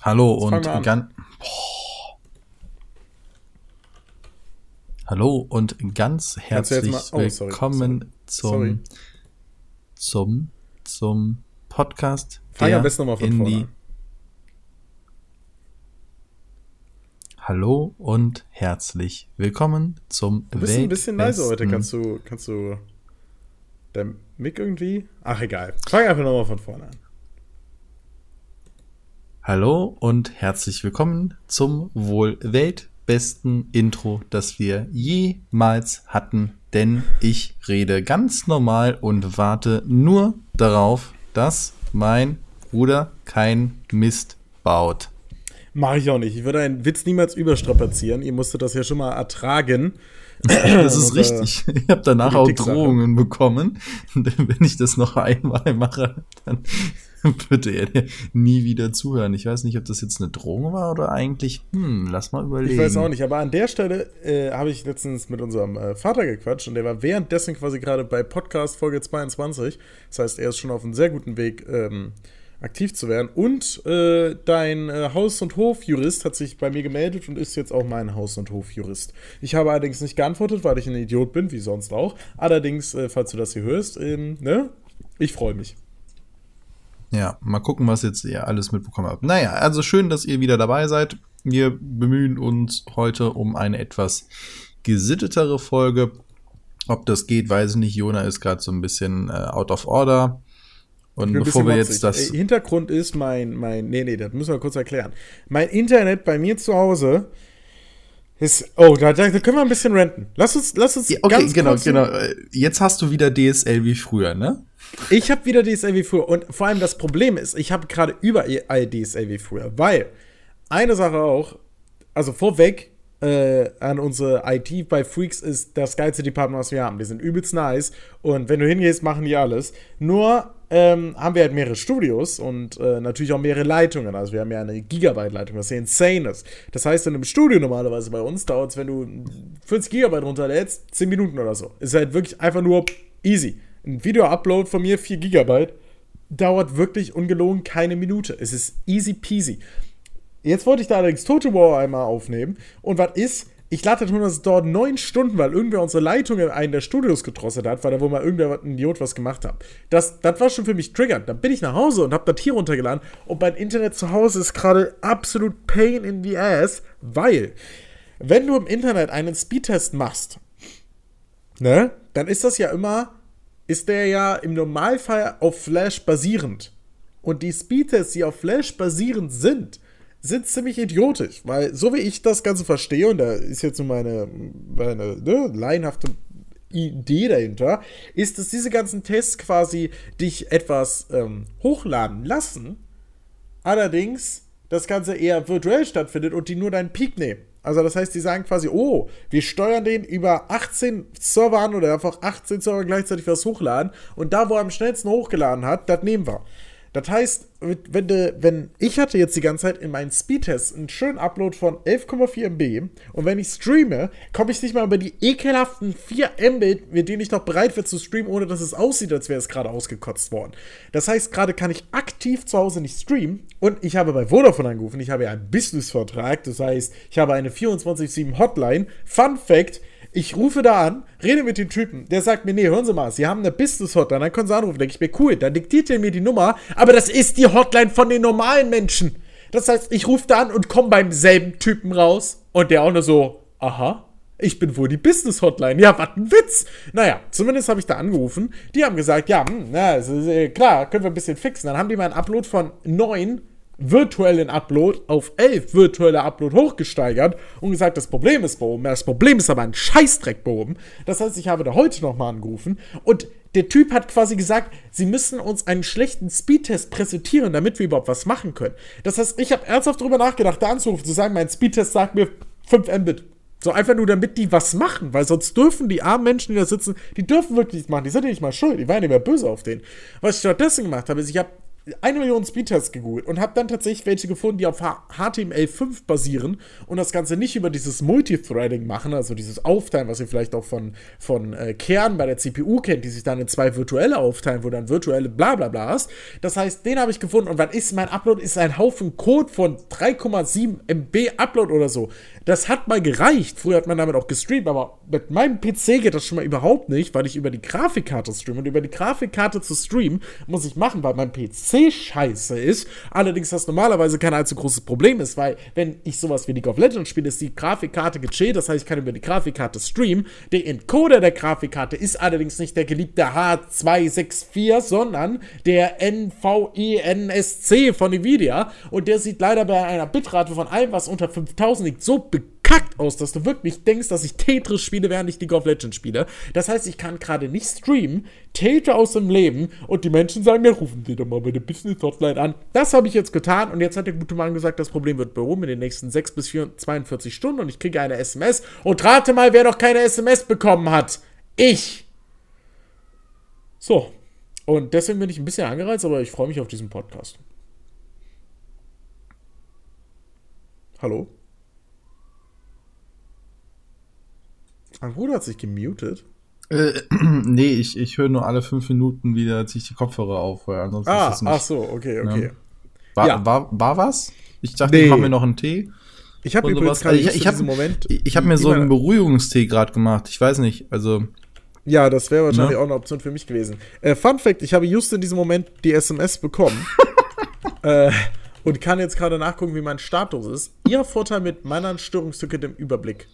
Hallo und ganz. Hallo und ganz herzlich oh, willkommen sorry. zum zum zum Podcast. Fang am besten nochmal von vorne. Hallo und herzlich willkommen zum Du bist ein bisschen leise heute. Kannst du kannst du dein Mic irgendwie? Ach egal. Fang einfach nochmal von vorne an. Hallo und herzlich willkommen zum wohl weltbesten Intro, das wir jemals hatten, denn ich rede ganz normal und warte nur darauf, dass mein Bruder kein Mist baut. Mache ich auch nicht. Ich würde einen Witz niemals überstrapazieren. Ihr musstet das ja schon mal ertragen. Das ist richtig. Ich habe danach auch Drohungen bekommen. Wenn ich das noch einmal mache, dann würde er nie wieder zuhören. Ich weiß nicht, ob das jetzt eine Drohung war oder eigentlich, hm, lass mal überlegen. Ich weiß auch nicht, aber an der Stelle äh, habe ich letztens mit unserem äh, Vater gequatscht und der war währenddessen quasi gerade bei Podcast Folge 22. Das heißt, er ist schon auf einem sehr guten Weg, ähm, aktiv zu werden. Und äh, dein äh, Haus- und Hofjurist hat sich bei mir gemeldet und ist jetzt auch mein Haus- und Hofjurist. Ich habe allerdings nicht geantwortet, weil ich ein Idiot bin, wie sonst auch. Allerdings, äh, falls du das hier hörst, ähm, ne? Ich freue mich. Ja, mal gucken, was jetzt ihr alles mitbekommen habt. Naja, also schön, dass ihr wieder dabei seid. Wir bemühen uns heute um eine etwas gesittetere Folge. Ob das geht, weiß ich nicht. Jona ist gerade so ein bisschen äh, out of order. Und bevor wir jetzt das. Ey, Hintergrund ist mein, mein. Nee, nee, das müssen wir kurz erklären. Mein Internet bei mir zu Hause ist. Oh, da, da können wir ein bisschen renten. Lass uns, lass uns. Ja, okay, genau, genau. Jetzt hast du wieder DSL wie früher, ne? Ich habe wieder DSL wie früher. Und vor allem das Problem ist, ich habe gerade überall DSL wie früher. Weil eine Sache auch, also vorweg äh, an unsere IT bei Freaks ist das geilste Department, was wir haben. Die sind übelst nice. Und wenn du hingehst, machen die alles. Nur ähm, haben wir halt mehrere Studios und äh, natürlich auch mehrere Leitungen. Also wir haben ja eine Gigabyte-Leitung, was ja insane ist. Das heißt, in einem Studio normalerweise bei uns dauert es, wenn du 40 Gigabyte runterlädst, 10 Minuten oder so. Ist halt wirklich einfach nur easy ein Video-Upload von mir, 4 GB, dauert wirklich ungelogen keine Minute. Es ist easy peasy. Jetzt wollte ich da allerdings Total War einmal aufnehmen. Und was ist? Ich lade es dauert neun Stunden, weil irgendwer unsere Leitung in einen der Studios gedrosselt hat, weil da wo mal irgendwer ein Idiot was gemacht hat. Das, das war schon für mich triggernd. Dann bin ich nach Hause und habe das hier runtergeladen und mein Internet zu Hause ist gerade absolut pain in the ass, weil wenn du im Internet einen Speedtest machst, ne, dann ist das ja immer ist der ja im Normalfall auf Flash basierend. Und die Speedtests, die auf Flash basierend sind, sind ziemlich idiotisch, weil so wie ich das Ganze verstehe, und da ist jetzt nur meine, meine ne, laienhafte Idee dahinter, ist, dass diese ganzen Tests quasi dich etwas ähm, hochladen lassen, allerdings das Ganze eher virtuell stattfindet und die nur deinen Peak nehmen. Also das heißt, die sagen quasi, oh, wir steuern den über 18 Server an oder einfach 18 Server gleichzeitig was hochladen und da, wo er am schnellsten hochgeladen hat, das nehmen wir. Das heißt, wenn, de, wenn ich hatte jetzt die ganze Zeit in meinen Speedtests einen schönen Upload von 11,4 MB und wenn ich streame, komme ich nicht mal über die ekelhaften 4 MB, mit denen ich noch bereit bin zu streamen, ohne dass es aussieht, als wäre es gerade ausgekotzt worden. Das heißt, gerade kann ich aktiv zu Hause nicht streamen und ich habe bei Vodafone angerufen, ich habe ja einen Businessvertrag, das heißt, ich habe eine 24-7 Hotline. Fun Fact, ich rufe da an, rede mit dem Typen, der sagt mir, nee, hören Sie mal, Sie haben eine Business-Hotline, dann können Sie anrufen. Denke ich mir, cool, dann diktiert er mir die Nummer, aber das ist die Hotline von den normalen Menschen. Das heißt, ich rufe da an und komme beim selben Typen raus und der auch nur so, aha, ich bin wohl die Business-Hotline. Ja, was ein Witz. Naja, zumindest habe ich da angerufen. Die haben gesagt, ja, hm, na, äh, klar, können wir ein bisschen fixen. Dann haben die meinen Upload von 9 virtuellen Upload auf 11 virtuelle Upload hochgesteigert und gesagt, das Problem ist behoben. Das Problem ist aber ein Scheißdreck behoben. Das heißt, ich habe da heute nochmal angerufen und der Typ hat quasi gesagt, sie müssen uns einen schlechten Speedtest präsentieren, damit wir überhaupt was machen können. Das heißt, ich habe ernsthaft darüber nachgedacht, da anzurufen, zu sagen, mein Speedtest sagt mir 5 Mbit. So einfach nur, damit die was machen, weil sonst dürfen die armen Menschen, die da sitzen, die dürfen wirklich nichts machen. Die sind ja nicht mal schuld, die waren ja nicht mehr böse auf den. Was ich stattdessen gemacht habe, ist, ich habe eine Million Speedtests gegoogelt und habe dann tatsächlich welche gefunden, die auf HTML5 basieren und das Ganze nicht über dieses Multithreading machen, also dieses Aufteilen, was ihr vielleicht auch von, von äh, Kern bei der CPU kennt, die sich dann in zwei virtuelle aufteilen, wo dann virtuelle Blablabla bla bla hast. Das heißt, den habe ich gefunden und wann ist mein Upload? Ist ein Haufen Code von 3,7 MB Upload oder so. Das hat mal gereicht. Früher hat man damit auch gestreamt, aber mit meinem PC geht das schon mal überhaupt nicht, weil ich über die Grafikkarte streame und über die Grafikkarte zu streamen muss ich machen, weil mein PC scheiße ist. Allerdings das normalerweise kein allzu großes Problem ist, weil wenn ich sowas wie League of Legends spiele, ist die Grafikkarte gechillt, das heißt, ich kann über die Grafikkarte streamen. Der Encoder der Grafikkarte ist allerdings nicht der geliebte H264, sondern der NVENSC von Nvidia und der sieht leider bei einer Bitrate von allem, was unter 5000 liegt, so bekackt aus, dass du wirklich denkst, dass ich Tetris spiele, während ich League of Legends spiele. Das heißt, ich kann gerade nicht streamen, täte aus dem Leben und die Menschen sagen mir, rufen Sie doch mal bei der Business Hotline an. Das habe ich jetzt getan und jetzt hat der gute Mann gesagt, das Problem wird behoben in den nächsten 6 bis 4, 42 Stunden und ich kriege eine SMS und rate mal, wer noch keine SMS bekommen hat. Ich. So. Und deswegen bin ich ein bisschen angereizt, aber ich freue mich auf diesen Podcast. Hallo? Mein Bruder hat sich gemutet. Äh, nee, ich, ich höre nur alle fünf Minuten wieder, ziehe ich die Kopfhörer auf. Weil ansonsten ah, ist das nicht, ach so, okay, okay. Ja. War, Ja. war, war was? Ich dachte, Nee. ich mache mir noch einen Tee. Ich habe übrigens gerade Ich- just ich in hab- Moment. Ich habe mir so einen Beruhigungstee gerade gemacht. Ich weiß nicht, also Ja, das wäre wahrscheinlich Ne? auch eine Option für mich gewesen. Äh, Fun Fact: Ich habe just in diesem Moment die SMS bekommen. äh, und kann jetzt gerade nachgucken, wie mein Status ist. Ihr Vorteil mit meiner Störungsticket im Überblick.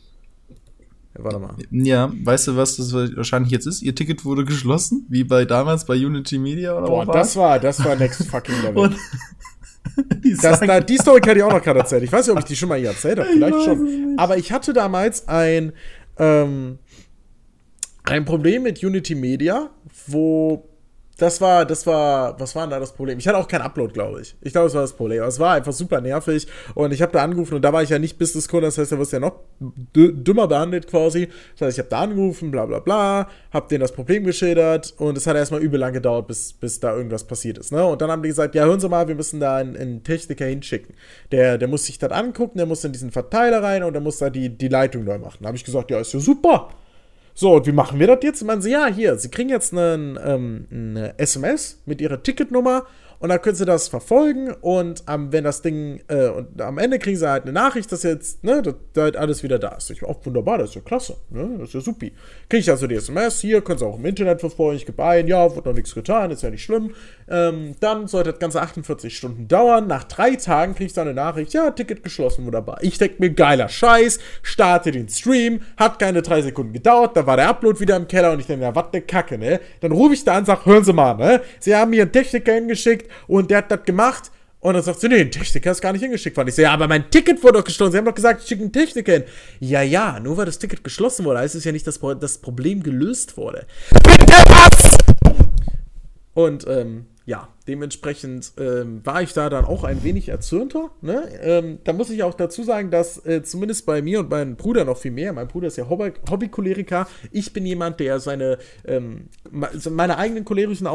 Ja, warte mal. ja, weißt du, was das wahrscheinlich jetzt ist? Ihr Ticket wurde geschlossen, wie bei damals bei Unity Media oder Boah, das war, das war next fucking Level. Und die Das, da, die Story kann ich auch noch gerade erzählen. Ich weiß nicht, ob ich die schon mal hier erzählt habe. Vielleicht schon. Aber ich hatte damals ein, ähm, ein Problem mit Unity Media, wo das war, das war, was war denn da das Problem? Ich hatte auch keinen Upload, glaube ich. Ich glaube, das war das Problem. Aber es war einfach super nervig und ich habe da angerufen und da war ich ja nicht Business-Kunde, das heißt, da wirst du ja noch dü- dümmer behandelt quasi. Das heißt, ich habe da angerufen, bla bla bla, habe denen das Problem geschildert und es hat erstmal übel lang gedauert, bis, bis da irgendwas passiert ist. Ne? Und dann haben die gesagt, ja, hören Sie mal, wir müssen da einen, einen Techniker hinschicken. Der, der muss sich das angucken, der muss in diesen Verteiler rein und der muss da die, die Leitung neu machen. Da habe ich gesagt, ja, ist ja super. So, und wie machen wir das jetzt? Man sie, ja, hier, Sie kriegen jetzt einen, ähm, eine SMS mit Ihrer Ticketnummer und dann können Sie das verfolgen und ähm, wenn das Ding, äh, und am Ende kriegen Sie halt eine Nachricht, dass jetzt, ne, dass, halt alles wieder da ist. Ich auch wunderbar, das ist ja klasse, ne, das ist ja supi. Kriege ich also die SMS, hier, können Sie auch im Internet verfolgen, ich gebe ein, ja, wird noch nichts getan, ist ja nicht schlimm. Ähm, dann sollte das Ganze 48 Stunden dauern. Nach drei Tagen kriege ich dann eine Nachricht, ja, Ticket geschlossen, wunderbar. Ich denke mir, geiler Scheiß, starte den Stream, hat keine drei Sekunden gedauert, da war der Upload wieder im Keller und ich denke, ja, was ne Kacke, ne? Dann rufe ich da an sag, hören Sie mal, ne? Sie haben mir einen Techniker hingeschickt und der hat das gemacht. Und dann sagt sie, nee, ein Techniker ist gar nicht hingeschickt worden. Ich so, ja, aber mein Ticket wurde doch geschlossen. Sie haben doch gesagt, ich schicke einen Techniker hin. Ja, ja, nur weil das Ticket geschlossen wurde, heißt es ja nicht, dass das Problem gelöst wurde. Bitte was? Und ähm, ja, dementsprechend ähm, war ich da dann auch ein wenig erzürnter. Ne? Ähm, da muss ich auch dazu sagen, dass äh, zumindest bei mir und meinem Bruder noch viel mehr, mein Bruder ist ja Hobby Hobbycholeriker, ich bin jemand, der seine, ähm, me- meine eigenen cholerischen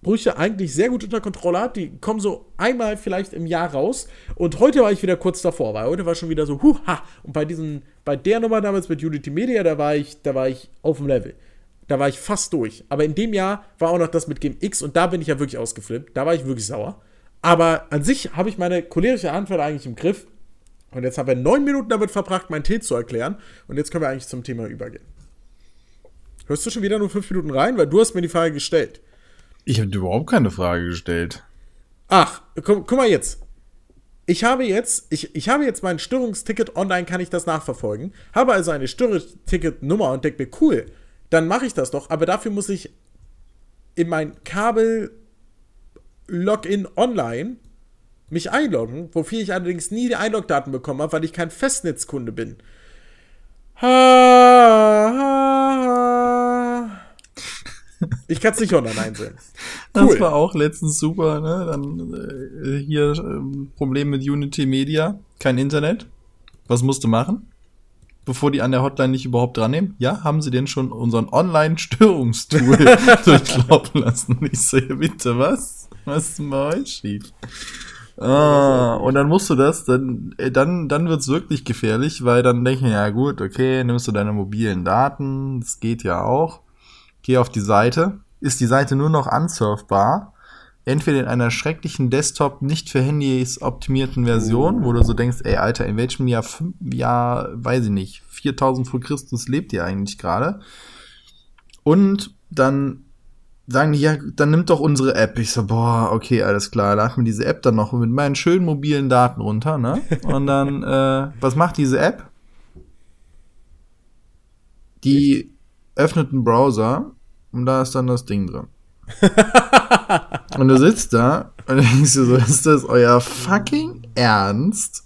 Ausbrüche eigentlich sehr gut unter Kontrolle hat. Die kommen so einmal vielleicht im Jahr raus. Und heute war ich wieder kurz davor, weil heute war schon wieder so, huha. Und bei diesen, bei der Nummer damals mit Unity Media, da war ich, da war ich auf dem Level. Da war ich fast durch. Aber in dem Jahr war auch noch das mit Game X und da bin ich ja wirklich ausgeflippt. Da war ich wirklich sauer. Aber an sich habe ich meine cholerische Anfälle eigentlich im Griff. Und jetzt haben wir neun Minuten damit verbracht, meinen Tee zu erklären. Und jetzt können wir eigentlich zum Thema übergehen. Hörst du schon wieder nur fünf Minuten rein? Weil du hast mir die Frage gestellt. Ich habe überhaupt keine Frage gestellt. Ach, guck, guck mal jetzt. Ich habe jetzt, ich, ich habe jetzt mein Störungsticket online, kann ich das nachverfolgen. Habe also eine Störungsticket-Nummer und denke mir, cool, dann mache ich das doch. Aber dafür muss ich in mein Kabel-Login online mich einloggen, wofür ich allerdings nie die Einlogdaten bekommen habe, weil ich kein Festnetzkunde bin. Ha, ha. Ich kann es nicht online einsehen. Das Cool. war auch letztens super, ne? Dann äh, hier ähm, Problem mit Unity Media, kein Internet. Was musst du machen? Bevor die an der Hotline nicht überhaupt dran nehmen? Ja, haben sie denn schon unseren Online-Störungstool durchlaufen lassen? Ich sehe, bitte, was? Was ist bei euch schief? Ah, und dann musst du das, dann, äh, dann, dann wird's wirklich gefährlich, weil dann denke ich, ja gut, okay, nimmst du deine mobilen Daten, das geht ja auch. Geh auf die Seite, ist die Seite nur noch unsurfbar, entweder in einer schrecklichen Desktop nicht für Handys optimierten Version, wo du so denkst, ey Alter, in welchem Jahr, Jahr, weiß ich nicht, 4000 vor Christus lebt ihr eigentlich gerade? Und dann sagen die, ja, dann nimmt doch unsere App. Ich so, boah, okay, alles klar, lad mir diese App dann noch mit meinen schönen mobilen Daten runter, ne? Und dann, äh, was macht diese App? Die? Öffnet einen Browser und da ist dann das Ding drin. und du sitzt da und denkst du so, ist das euer fucking Ernst?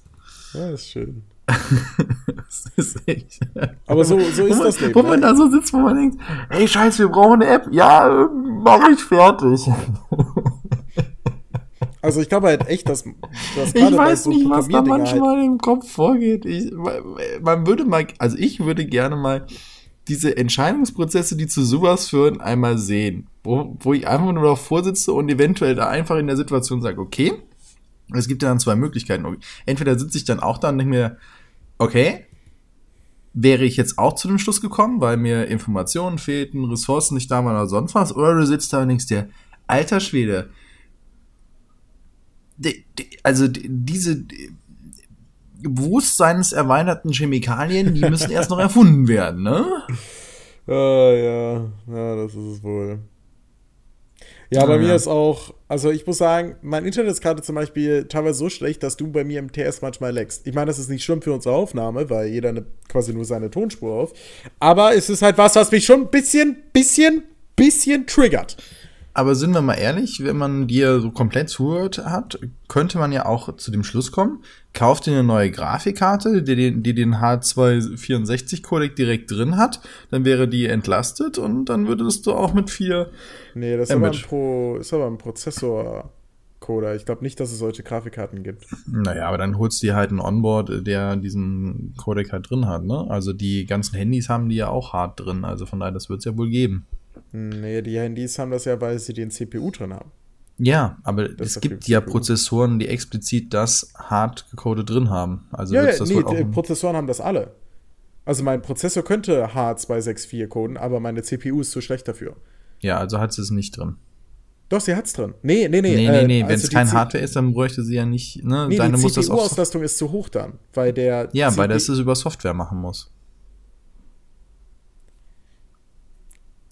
Ja, ist schön. das ist echt. Aber so, so ist man, das Leben. Wo man ne? da so sitzt, wo man denkt, ey Scheiß, wir brauchen eine App. Ja, mach ich fertig. Also ich glaube halt echt, dass, dass Ich weiß so nicht, was da manchmal halt im Kopf vorgeht. Ich, man würde mal, also ich würde gerne mal diese Entscheidungsprozesse, die zu sowas führen, einmal sehen. Wo, wo ich einfach nur noch vorsitze und eventuell da einfach in der Situation sage, okay, es gibt ja dann zwei Möglichkeiten. Entweder sitze ich dann auch da und denke mir, okay, wäre ich jetzt auch zu dem Schluss gekommen, weil mir Informationen fehlten, Ressourcen nicht da waren oder sonst was, oder du sitzt da und denkst dir, alter Schwede, die, die, also die, diese bewusstseinserweiterten Chemikalien, die müssen erst noch erfunden werden, ne? Ah, ja, ja, das ist es wohl. Ja, bei ja. mir ist auch, also ich muss sagen, mein Internet ist gerade zum Beispiel teilweise so schlecht, dass du bei mir im TS manchmal leckst. Ich meine, das ist nicht schlimm für unsere Aufnahme, weil jeder eine, quasi nur seine Tonspur auf. Aber es ist halt was, was mich schon ein bisschen, bisschen, bisschen triggert. Aber sind wir mal ehrlich, wenn man dir so komplett zuhört hat, könnte man ja auch zu dem Schluss kommen, kauft dir eine neue Grafikkarte, die den, die den H264-Codec direkt drin hat, dann wäre die entlastet und dann würdest du auch mit vier. Nee, das ist aber, ein Pro, ist aber ein Prozessor. Coder. Ich glaube nicht, dass es solche Grafikkarten gibt. Naja, aber dann holst du dir halt einen Onboard, der diesen Codec halt drin hat, ne? Also die ganzen Handys haben die ja auch hart drin, also von daher, das wird es ja wohl geben. Nee, die Handys haben das ja, weil sie den CPU drin haben. Ja, aber das es gibt ja Prozessoren, die explizit das Hardcode drin haben. Also ja, ja das nee, die Prozessoren haben das alle. Also mein Prozessor könnte H264 coden, aber meine CPU ist zu schlecht dafür. Ja, also hat sie es nicht drin. Doch, sie hat's drin. Nee, nee, nee. Nee, nee, nee. Äh, Wenn es kein Hardware ist, dann bräuchte sie ja nicht. Ne? Nee, Deine die CPU-Auslastung ist zu hoch dann, weil der. Ja, CPU weil das es über Software machen muss.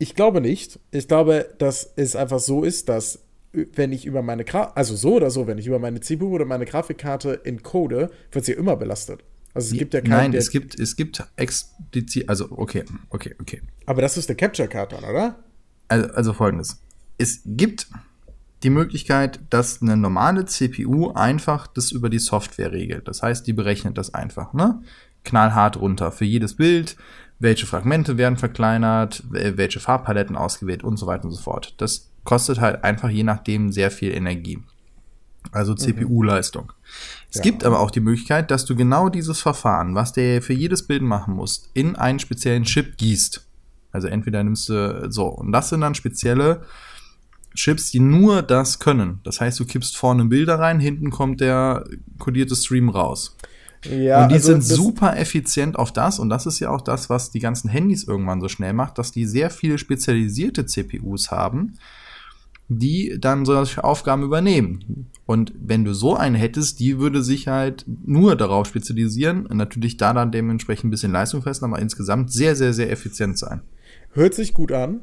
Ich glaube nicht. Ich glaube, dass es einfach so ist, dass wenn ich über meine Gra also so oder so, wenn ich über meine CPU oder meine Grafikkarte encode, wird sie immer belastet. Also es gibt ja keinen. Nein, es gibt, es gibt explizit, also okay, okay, okay. Aber das ist eine Capture-Card dann, oder? Also, also folgendes. Es gibt die Möglichkeit, dass eine normale CPU einfach das über die Software regelt. Das heißt, die berechnet das einfach, ne? Knallhart runter. Für jedes Bild, welche Fragmente werden verkleinert, welche Farbpaletten ausgewählt und so weiter und so fort. Das kostet halt einfach je nachdem sehr viel Energie. Also CPU-Leistung. Es ja. gibt aber auch die Möglichkeit, dass du genau dieses Verfahren, was der für jedes Bild machen muss, in einen speziellen Chip gießt. Also entweder nimmst du so, und das sind dann spezielle Chips, die nur das können. Das heißt, du kippst vorne Bilder rein, hinten kommt der kodierte Stream raus. Ja, und die also sind super effizient auf das und das ist ja auch das, was die ganzen Handys irgendwann so schnell macht, dass die sehr viele spezialisierte CPUs haben, die dann solche Aufgaben übernehmen. Und wenn du so einen hättest, die würde sich halt nur darauf spezialisieren, natürlich da dann dementsprechend ein bisschen Leistung fest, aber insgesamt sehr, sehr, sehr effizient sein. Hört sich gut an.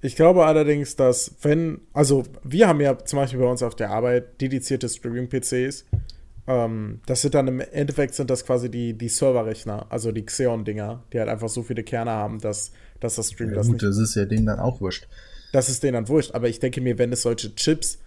Ich glaube allerdings, dass wenn, also wir haben ja zum Beispiel bei uns auf der Arbeit dedizierte Streaming-PCs, ähm, das sind dann im Endeffekt sind das quasi die, die Serverrechner, also die Xeon-Dinger, die halt einfach so viele Kerne haben, dass, dass das Stream ja, das gut, nicht. Das ist ja denen dann auch wurscht. Das ist denen dann wurscht, aber ich denke mir, wenn es solche Chips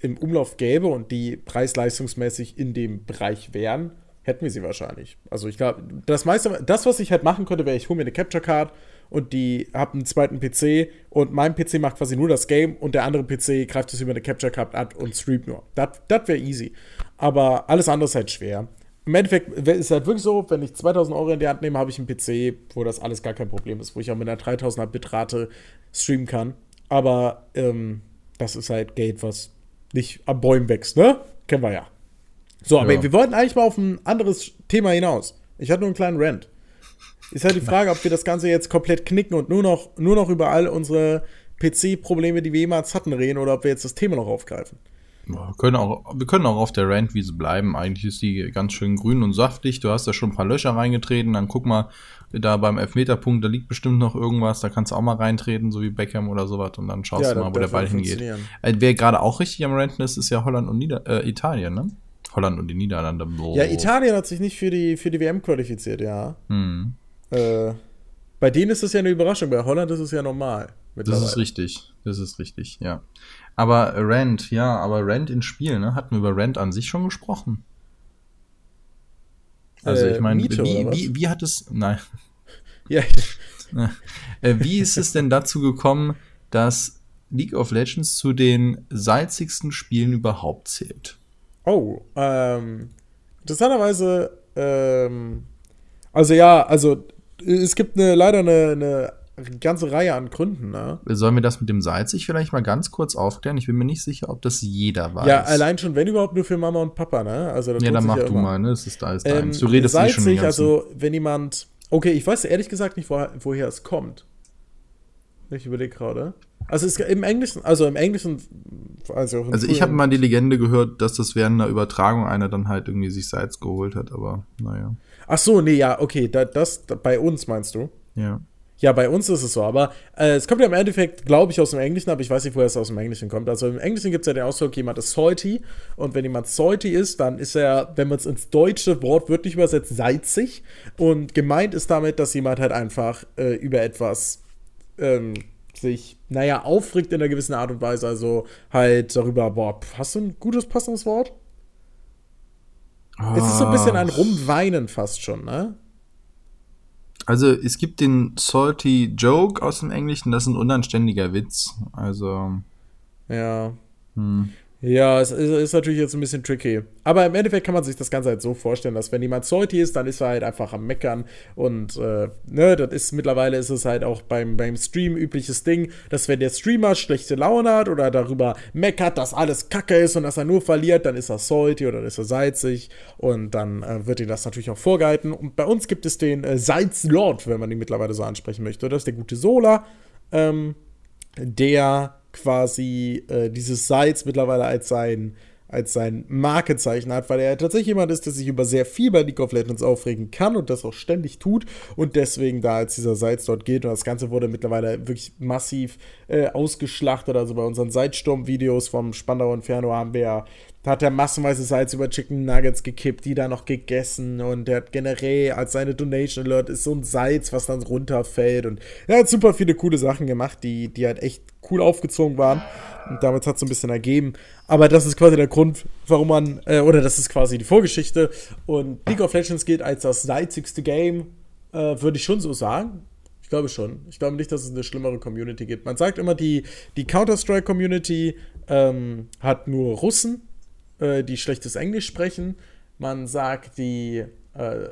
im Umlauf gäbe und die preis-leistungsmäßig in dem Bereich wären, hätten wir sie wahrscheinlich. Also ich glaube, das meiste, das, was ich halt machen könnte, wäre, ich hole mir eine Capture Card und die habe einen zweiten PC und mein PC macht quasi nur das Game und der andere PC greift es über eine Capture Card ab und streamt nur. Das wäre easy. Aber alles andere ist halt schwer. Im Endeffekt ist es halt wirklich so, wenn ich 2000 Euro in die Hand nehme, habe ich einen PC, wo das alles gar kein Problem ist, wo ich auch mit einer 3000er Bitrate streamen kann. Aber ähm, das ist halt Geld, was nicht am Bäumen wächst, ne? Kennen wir ja. So, aber Ja. wir wollten eigentlich mal auf ein anderes Thema hinaus. Ich hatte nur einen kleinen Rant. Ist halt die Frage, ob wir das Ganze jetzt komplett knicken und nur noch, nur noch über all unsere PC-Probleme, die wir jemals hatten, reden oder ob wir jetzt das Thema noch aufgreifen. Wir können, auch, wir können auch auf der Randwiese bleiben. Eigentlich ist die ganz schön grün und saftig. Du hast da schon ein paar Löcher reingetreten. Dann guck mal, da beim Elfmeterpunkt, da liegt bestimmt noch irgendwas. Da kannst du auch mal reintreten, so wie Beckham oder sowas. Und dann schaust Ja, du mal, wo der Ball hingeht. Äh, wer gerade auch richtig am Ranten ist, ist ja Holland und Nieder äh, Italien, ne? Holland und die Niederlande. Boah. Ja, Italien hat sich nicht für die, für die WM qualifiziert, ja. Hm. Äh, bei denen ist es ja eine Überraschung, bei Holland ist es ja normal. Das ist richtig. Das ist richtig, ja. Aber Rand, ja, aber Rand in Spiel, ne? Hatten wir über Rand an sich schon gesprochen? Also Äh, ich meine, Miete, wie, wie, wie hat es. Nein. Ja, Äh, wie ist es denn dazu gekommen, dass League of Legends zu den salzigsten Spielen überhaupt zählt? Oh, ähm, interessanterweise, ähm, also ja, also es gibt eine, leider eine, eine ganze Reihe an Gründen, ne? Sollen wir das mit dem salzig vielleicht mal ganz kurz aufklären? Ich bin mir nicht sicher, ob das jeder weiß. Ja, allein schon, wenn überhaupt nur für Mama und Papa, ne? Also Ja, dann mach ja du immer. mal, ne? Es ist alles Ähm, deins. du redest nicht schon den salzig, ganzen. also wenn jemand, okay, ich weiß ehrlich gesagt nicht, woher, woher es kommt. Ich überlege gerade. Also es, im Englischen, also im Englischen, also, im Also ich habe mal die Legende gehört, dass das während einer Übertragung einer dann halt irgendwie sich Salz geholt hat, aber naja. Ach so, nee, ja, okay, da, das da, bei uns meinst du? Ja. Ja, bei uns ist es so, aber äh, es kommt ja im Endeffekt, glaube ich, aus dem Englischen, aber ich weiß nicht, woher es aus dem Englischen kommt. Also im Englischen gibt es ja den Ausdruck, jemand ist salty und wenn jemand salty ist, dann ist er, wenn man es ins deutsche Wort wörtlich übersetzt, salzig und gemeint ist damit, dass jemand halt einfach äh, über etwas ähm, sich, naja, aufregt in einer gewissen Art und Weise, also halt darüber, boah, hast du ein gutes, passendes Wort? Es ist so ein bisschen ein Rumweinen fast schon, ne? Also es gibt den salty Joke aus dem Englischen, das ist ein unanständiger Witz. Also, Ja. hm. Ja, es ist, ist natürlich jetzt ein bisschen tricky. Aber im Endeffekt kann man sich das Ganze halt so vorstellen, dass wenn jemand salty ist, dann ist er halt einfach am Meckern. Und äh, ne, das ist mittlerweile ist es halt auch beim, beim Stream übliches Ding, dass wenn der Streamer schlechte Laune hat oder darüber meckert, dass alles Kacke ist und dass er nur verliert, dann ist er salty oder dann ist er salzig. Und dann äh, wird ihm das natürlich auch vorgehalten. Und bei uns gibt es den äh, Salzlord, wenn man ihn mittlerweile so ansprechen möchte. Das ist der gute Sola. Ähm, der quasi äh, dieses Salz mittlerweile als sein, als sein Markezeichen hat, weil er tatsächlich jemand ist, der sich über sehr viel bei League of Legends aufregen kann und das auch ständig tut und deswegen da als dieser Salz dort geht. Und das Ganze wurde mittlerweile wirklich massiv äh, ausgeschlachtet, also bei unseren Salzsturm-Videos vom Spandau Inferno haben wir ja hat er massenweise Salz über Chicken Nuggets gekippt, die dann noch gegessen. Und er hat generell als seine Donation Alert ist so ein Salz, was dann runterfällt. Und er hat super viele coole Sachen gemacht, die, die halt echt cool aufgezogen waren. Und damit hat es so ein bisschen ergeben. Aber das ist quasi der Grund, warum man, äh, oder das ist quasi die Vorgeschichte und League of Legends gilt als das salzigste Game, äh, würde ich schon so sagen. Ich glaube schon. Ich glaube nicht, dass es eine schlimmere Community gibt. Man sagt immer, die, die Counter-Strike-Community ähm, hat nur Russen, äh, die schlechtes Englisch sprechen. Man sagt, die, äh,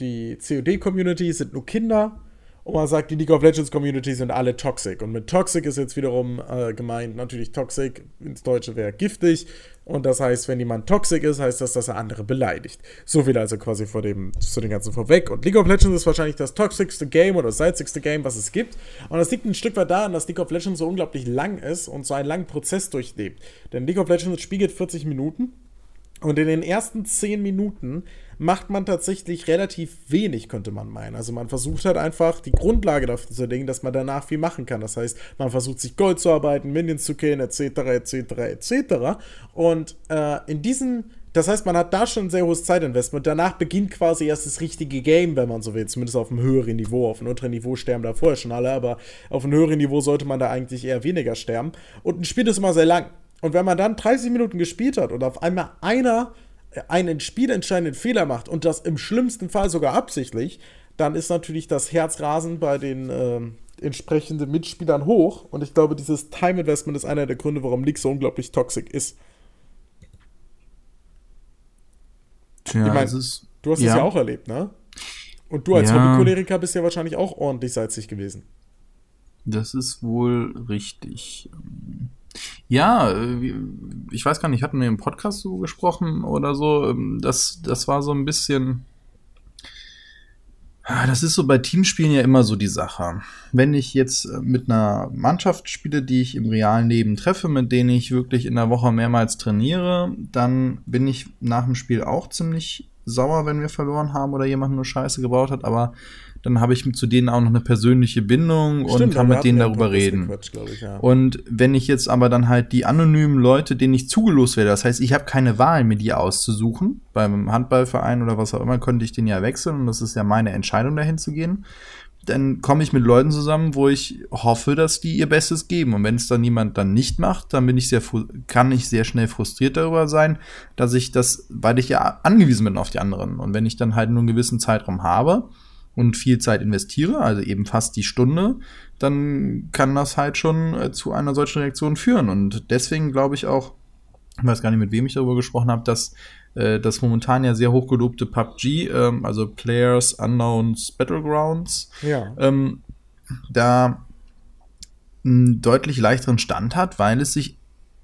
die COD-Community sind nur Kinder. Und man sagt, die League of Legends Community sind alle toxic. Und mit toxic ist jetzt wiederum äh, gemeint, natürlich toxic, ins Deutsche wäre giftig. Und das heißt, wenn jemand toxic ist, heißt das, dass er andere beleidigt. So viel also quasi vor dem, zu den ganzen vorweg. Und League of Legends ist wahrscheinlich das toxicste Game oder das salzigste Game, was es gibt. Und das liegt ein Stück weit daran, dass League of Legends so unglaublich lang ist und so einen langen Prozess durchlebt. Denn League of Legends spiegelt 40 Minuten. Und in den ersten 10 Minuten macht man tatsächlich relativ wenig, könnte man meinen. Also man versucht halt einfach die Grundlage dafür zu legen, dass man danach viel machen kann. Das heißt, man versucht sich Gold zu arbeiten, Minions zu killen, etc., etc., etc. Und äh, in diesen, das heißt, man hat da schon ein sehr hohes Zeitinvestment. Danach beginnt quasi erst das richtige Game, wenn man so will, zumindest auf einem höheren Niveau. Auf einem unteren Niveau sterben da vorher schon alle, aber auf einem höheren Niveau sollte man da eigentlich eher weniger sterben. Und ein Spiel ist immer sehr lang. Und wenn man dann 30 Minuten gespielt hat und auf einmal einer einen spielentscheidenden Fehler macht und das im schlimmsten Fall sogar absichtlich, dann ist natürlich das Herzrasen bei den ähm, entsprechenden Mitspielern hoch. Und ich glaube, dieses Time Investment ist einer der Gründe, warum League so unglaublich toxisch ist. Tja, Ich mein, ist, Du hast es Ja. ja auch erlebt, ne? Und du als Ja. Hobbycholeriker bist ja wahrscheinlich auch ordentlich salzig gewesen. das ist wohl richtig. Ja, äh, ich weiß gar nicht, hatten wir im Podcast so gesprochen oder so. Ähm, das, das war so ein bisschen. Ah, das ist so bei Teamspielen ja immer so die Sache. Wenn ich jetzt äh, mit einer Mannschaft spiele, die ich im realen Leben treffe, mit denen ich wirklich in der Woche mehrmals trainiere, dann bin ich nach dem Spiel auch ziemlich sauer, wenn wir verloren haben oder jemand nur Scheiße gebaut hat. Aber dann habe ich zu denen auch noch eine persönliche Bindung Stimmt, und kann mit denen darüber reden. Ich, ja. Und wenn ich jetzt aber dann halt die anonymen Leute, denen ich zugelost werde, das heißt, ich habe keine Wahl, mir die auszusuchen. Beim Handballverein oder was auch immer könnte ich den ja wechseln und das ist ja meine Entscheidung, dahin zu gehen. Dann komme ich mit Leuten zusammen, wo ich hoffe, dass die ihr Bestes geben. Und wenn es dann niemand dann nicht macht, dann bin ich sehr, kann ich sehr schnell frustriert darüber sein, dass ich das, weil ich ja angewiesen bin auf die anderen. Und wenn ich dann halt nur einen gewissen Zeitraum habe, und viel Zeit investiere, also eben fast die Stunde, dann kann das halt schon äh, zu einer solchen Reaktion führen. Und deswegen glaube ich auch, ich weiß gar nicht, mit wem ich darüber gesprochen habe, dass äh, das momentan ja sehr hochgelobte PUBG, ähm, also Players Unknowns Battlegrounds, ja. ähm, da einen deutlich leichteren Stand hat, weil es sich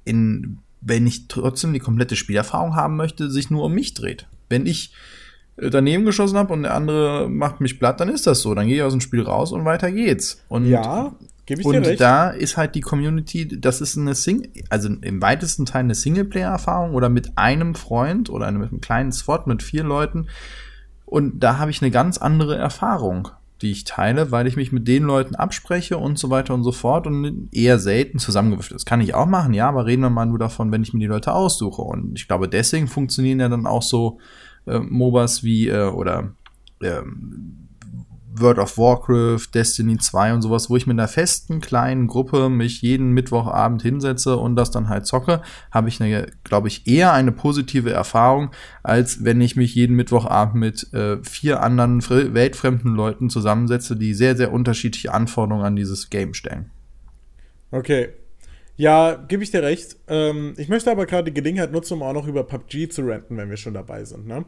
in, wenn ich trotzdem die komplette Spielerfahrung haben möchte, sich nur um mich dreht. Wenn ich daneben geschossen habe und der andere macht mich platt, dann ist das so. Dann gehe ich aus dem Spiel raus und weiter geht's. Und, ja, gebe ich und dir recht. da ist halt die Community, das ist eine Sing also im weitesten Teil eine Singleplayer-Erfahrung oder mit einem Freund oder mit einem kleinen Spot mit vier Leuten. Und da habe ich eine ganz andere Erfahrung, die ich teile, weil ich mich mit den Leuten abspreche und so weiter und so fort und eher selten zusammengewürfelt. Das kann ich auch machen, ja, aber reden wir mal nur davon, wenn ich mir die Leute aussuche. Und ich glaube, deswegen funktionieren ja dann auch so äh, MOBAs wie äh, oder äh, World of Warcraft, Destiny 2 und sowas, wo ich mit einer festen kleinen Gruppe mich jeden Mittwochabend hinsetze und das dann halt zocke, habe ich, glaube ich, eher eine positive Erfahrung, als wenn ich mich jeden Mittwochabend mit äh, vier anderen weltfremden Leuten zusammensetze, die sehr, sehr unterschiedliche Anforderungen an dieses Game stellen. Okay. Ja, gebe ich dir recht. Ähm, ich möchte aber gerade die Gelegenheit nutzen, um auch noch über PUBG zu renten, wenn wir schon dabei sind. Ne?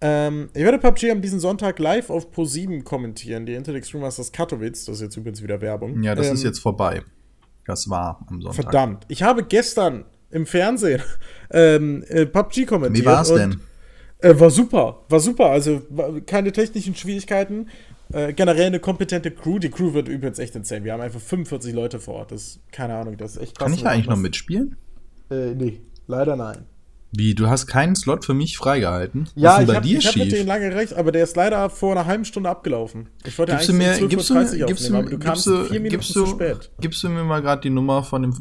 Ähm, ich werde PUBG am diesen Sonntag live auf Pro7 kommentieren. Die Internet Extreme Masters Katowice. Das ist jetzt übrigens wieder Werbung. Ja, das ähm, ist jetzt vorbei. Das war am Sonntag. Verdammt. Ich habe gestern im Fernsehen ähm, äh, PUBG kommentiert. Wie war es denn? Äh, war super. War super. Also war keine technischen Schwierigkeiten. Äh, generell eine kompetente Crew. Die Crew wird übrigens echt insane. Wir haben einfach 45 Leute vor Ort. Das ist, keine Ahnung, das ist echt krass. Kann ich eigentlich noch mitspielen? Äh, nee, leider nein. Wie, du hast keinen Slot für mich freigehalten? Ja, ich habe hab mit dem lange recht, aber der ist leider vor einer halben Stunde abgelaufen. Ich wollte gibst eigentlich du mir, gibst du, gibst du, aber du kamst vier Minuten du, zu spät. Gibst du mir mal gerade die Nummer von dem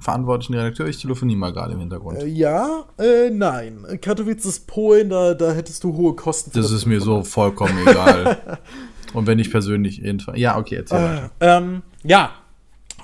verantwortlichen Redakteur? Ich telefoniere mal gerade im Hintergrund. Äh, ja, äh, nein. Katowice ist Polen, da, da hättest du hohe Kosten. Das, das ist mir so vollkommen egal. Und wenn ich persönlich jedenfalls. Ja, okay, erzähl äh. Ähm, ja,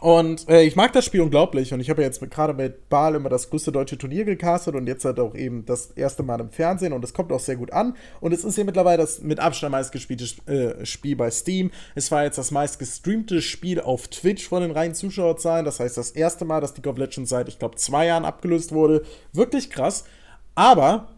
und äh, ich mag das Spiel unglaublich und ich habe ja jetzt gerade mit Baal immer das größte deutsche Turnier gecastet und jetzt halt auch eben das erste Mal im Fernsehen und es kommt auch sehr gut an. Und es ist hier mittlerweile das mit Abstand meistgespielte äh, Spiel bei Steam. Es war jetzt das meistgestreamte Spiel auf Twitch von den reinen Zuschauerzahlen. Das heißt, das erste Mal, dass League of Legends seit, ich glaube, zwei Jahren abgelöst wurde. Wirklich krass. Aber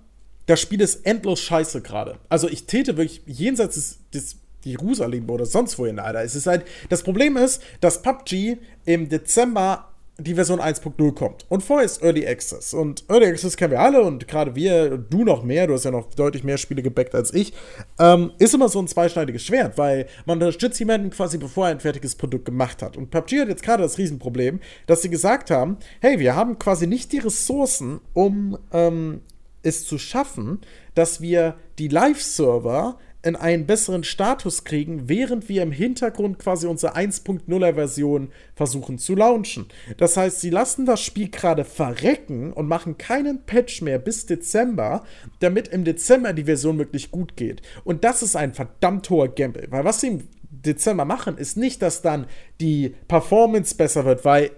das Spiel ist endlos scheiße gerade. Also ich täte wirklich jenseits des, des Jerusalem oder sonst wohin, Alter. Es ist halt, das Problem ist, dass PUBG im Dezember die Version 1.0 kommt. Und vorher ist Early Access. Und Early Access kennen wir alle und gerade wir, du noch mehr, du hast ja noch deutlich mehr Spiele gebackt als ich, ähm, ist immer so ein zweischneidiges Schwert, weil man unterstützt jemanden quasi, bevor er ein fertiges Produkt gemacht hat. Und PUBG hat jetzt gerade das Riesenproblem, dass sie gesagt haben, hey, wir haben quasi nicht die Ressourcen, um ähm, es zu schaffen, dass wir die Live-Server in einen besseren Status kriegen, während wir im Hintergrund quasi unsere 1.0er Version versuchen zu launchen. Das heißt, sie lassen das Spiel gerade verrecken und machen keinen Patch mehr bis Dezember, damit im Dezember die Version wirklich gut geht. Und das ist ein verdammt hoher Gamble, weil was sie im Dezember machen, ist nicht, dass dann die Performance besser wird, weil äh,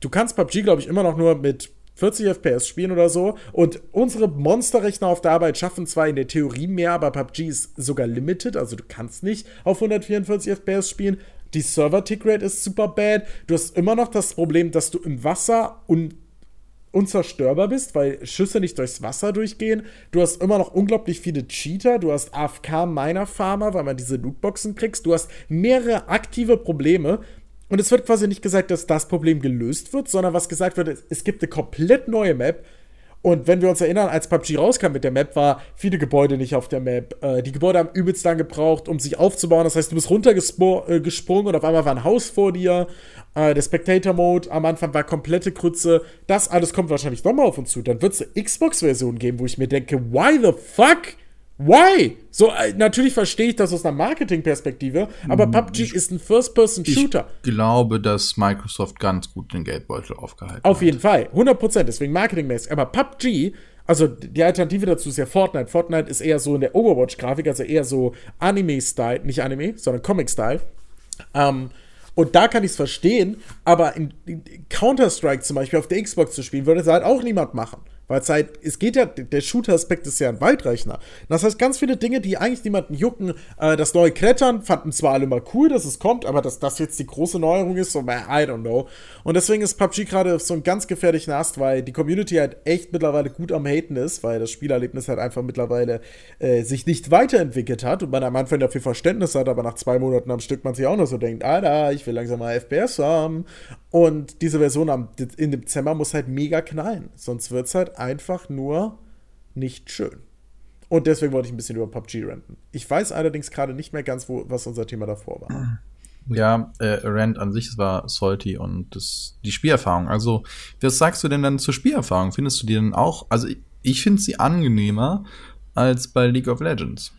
du kannst PUBG, glaube ich, immer noch nur mit 40 FPS spielen oder so. Und unsere Monsterrechner auf der Arbeit schaffen zwar in der Theorie mehr, aber PUBG ist sogar limited, also du kannst nicht auf 144 FPS spielen. Die Server-Tick-Rate ist super bad. Du hast immer noch das Problem, dass du im Wasser un unzerstörbar bist, weil Schüsse nicht durchs Wasser durchgehen. Du hast immer noch unglaublich viele Cheater. Du hast AFK-Miner-Farmer, weil man diese Lootboxen kriegst. Du hast mehrere aktive Probleme Und es wird quasi nicht gesagt, dass das Problem gelöst wird, sondern was gesagt wird, es gibt eine komplett neue Map. Und wenn wir uns erinnern, als PUBG rauskam mit der Map, war viele Gebäude nicht auf der Map. Äh, die Gebäude haben übelst lang gebraucht, um sich aufzubauen. Das heißt, du bist runtergesprungen äh, und auf einmal war ein Haus vor dir. Äh, der Spectator-Mode am Anfang war komplette Krütze. Das alles kommt wahrscheinlich nochmal auf uns zu. Dann wird es eine Xbox-Version geben, wo ich mir denke, why the fuck? Why? So, äh, natürlich verstehe ich das aus einer Marketingperspektive, aber PUBG ist ein First-Person-Shooter. Ich glaube, dass Microsoft ganz gut den Geldbeutel aufgehalten Auf jeden Fall, 100%, deswegen marketingmäßig. Aber PUBG, also die Alternative dazu ist ja Fortnite. Fortnite ist eher so in der Overwatch-Grafik, also eher so Anime-Style, nicht Anime, sondern Comic-Style. Ähm, und da kann ich es verstehen, aber in, in Counter-Strike zum Beispiel auf der Xbox zu spielen, würde es halt auch niemand machen. Weil es halt, es geht ja, der Shooter-Aspekt ist ja ein weitreichender. Das heißt, ganz viele Dinge, die eigentlich niemanden jucken, äh, das neue Klettern fanden zwar alle mal cool, dass es kommt, aber dass das jetzt die große Neuerung ist, so, I don't know. Und deswegen ist PUBG gerade so ein ganz gefährlichen Ast, weil die Community halt echt mittlerweile gut am Haten ist, weil das Spielerlebnis halt einfach mittlerweile äh, sich nicht weiterentwickelt hat und man am Anfang dafür Verständnis hat, aber nach zwei Monaten am Stück man sich auch noch so denkt, Alter, ich will langsam mal FPS haben. Und diese Version am, in Dezember muss halt mega knallen, sonst wird es halt einfach nur nicht schön. Und deswegen wollte ich ein bisschen über PUBG renten. Ich weiß allerdings gerade nicht mehr ganz, wo, was unser Thema davor war. Ja, äh, Rant an sich war salty und das, die Spielerfahrung. Also, was sagst du denn dann zur Spielerfahrung? Findest du die denn auch, also ich, ich finde sie angenehmer als bei League of Legends.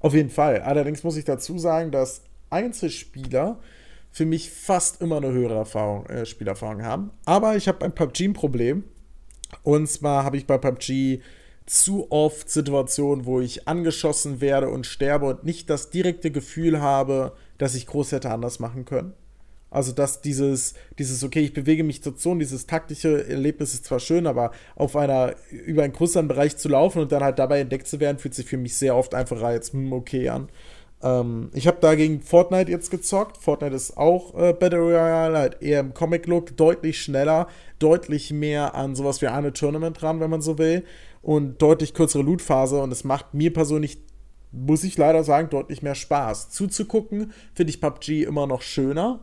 Auf jeden Fall. Allerdings muss ich dazu sagen, dass Einzelspieler für mich fast immer eine höhere Erfahrung, äh, Spielerfahrung haben. Aber ich habe ein Problem. Und zwar habe ich bei PUBG zu oft Situationen, wo ich angeschossen werde und sterbe und nicht das direkte Gefühl habe, dass ich groß hätte anders machen können. Also, dass dieses, dieses, okay, ich bewege mich zur Zone, dieses taktische Erlebnis ist zwar schön, aber auf einer, über einen größeren Bereich zu laufen und dann halt dabei entdeckt zu werden, fühlt sich für mich sehr oft einfach als, hm, okay an. Ähm, ich habe dagegen Fortnite jetzt gezockt. Fortnite ist auch äh, Battle Royale, halt eher im Comic-Look, deutlich schneller, deutlich mehr an sowas wie eine Tournament dran, wenn man so will. Und deutlich kürzere Loot-Phase. Und es macht mir persönlich, muss ich leider sagen, deutlich mehr Spaß. Zuzugucken finde ich PUBG immer noch schöner,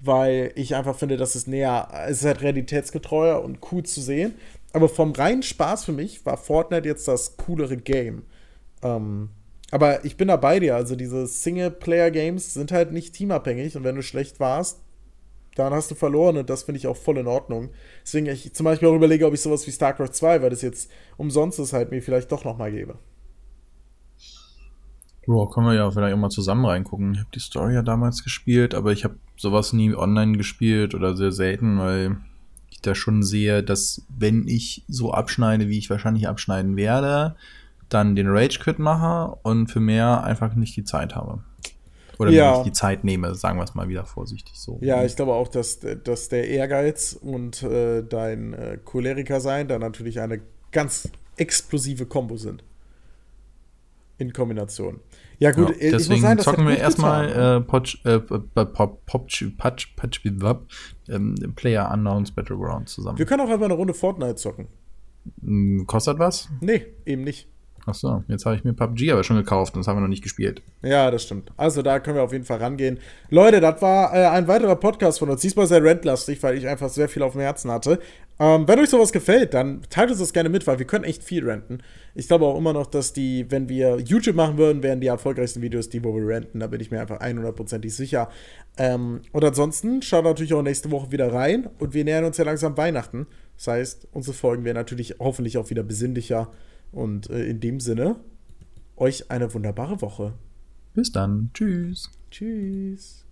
weil ich einfach finde, dass es näher, es ist halt realitätsgetreuer und cool zu sehen. Aber vom reinen Spaß für mich war Fortnite jetzt das coolere Game. Ähm, aber ich bin da bei dir. Also diese Single-Player-Games sind halt nicht teamabhängig und wenn du schlecht warst, dann hast du verloren und das finde ich auch voll in Ordnung. Deswegen ich zum Beispiel auch überlege, ob ich sowas wie StarCraft 2, weil das jetzt umsonst ist, halt mir vielleicht doch nochmal gebe. Boah, können wir ja vielleicht auch mal zusammen reingucken. Ich habe die Story ja damals gespielt, aber ich habe sowas nie online gespielt oder sehr selten, weil ich da schon sehe, dass wenn ich so abschneide, wie ich wahrscheinlich abschneiden werde, dann den Rage Quit mache und für mehr einfach nicht die Zeit habe. Oder ja. mir nicht die Zeit nehme, sagen wir es mal wieder vorsichtig so. Ja, ich glaube auch, dass, dass der Ehrgeiz und äh, dein äh, Choleriker sein da natürlich eine ganz explosive Kombo sind. In Kombination. Ja, gut, ja, deswegen sagen, zocken wir erstmal äh, Potch, äh, Patch, Patch, ähm, Player Unknowns Battleground zusammen. Wir können auch einfach eine Runde Fortnite zocken. Hm, kostet was? Nee, eben nicht. Ach so, jetzt habe ich mir PUBG aber schon gekauft und das haben wir noch nicht gespielt. Ja, das stimmt. Also da können wir auf jeden Fall rangehen. Leute, das war äh, ein weiterer Podcast von uns. Diesmal sehr rentlastig, weil ich einfach sehr viel auf dem Herzen hatte. Ähm, wenn euch sowas gefällt, dann teilt uns das gerne mit, weil wir können echt viel renten. Ich glaube auch immer noch, dass die, wenn wir YouTube machen würden, wären die erfolgreichsten Videos die, wo wir renten. Da bin ich mir einfach 100%ig sicher. Ähm, und ansonsten schaut natürlich auch nächste Woche wieder rein und wir nähern uns ja langsam Weihnachten. Das heißt, unsere Folgen werden natürlich hoffentlich auch wieder besinnlicher. Und äh, in dem Sinne, euch eine wunderbare Woche. Bis dann. Tschüss. Tschüss.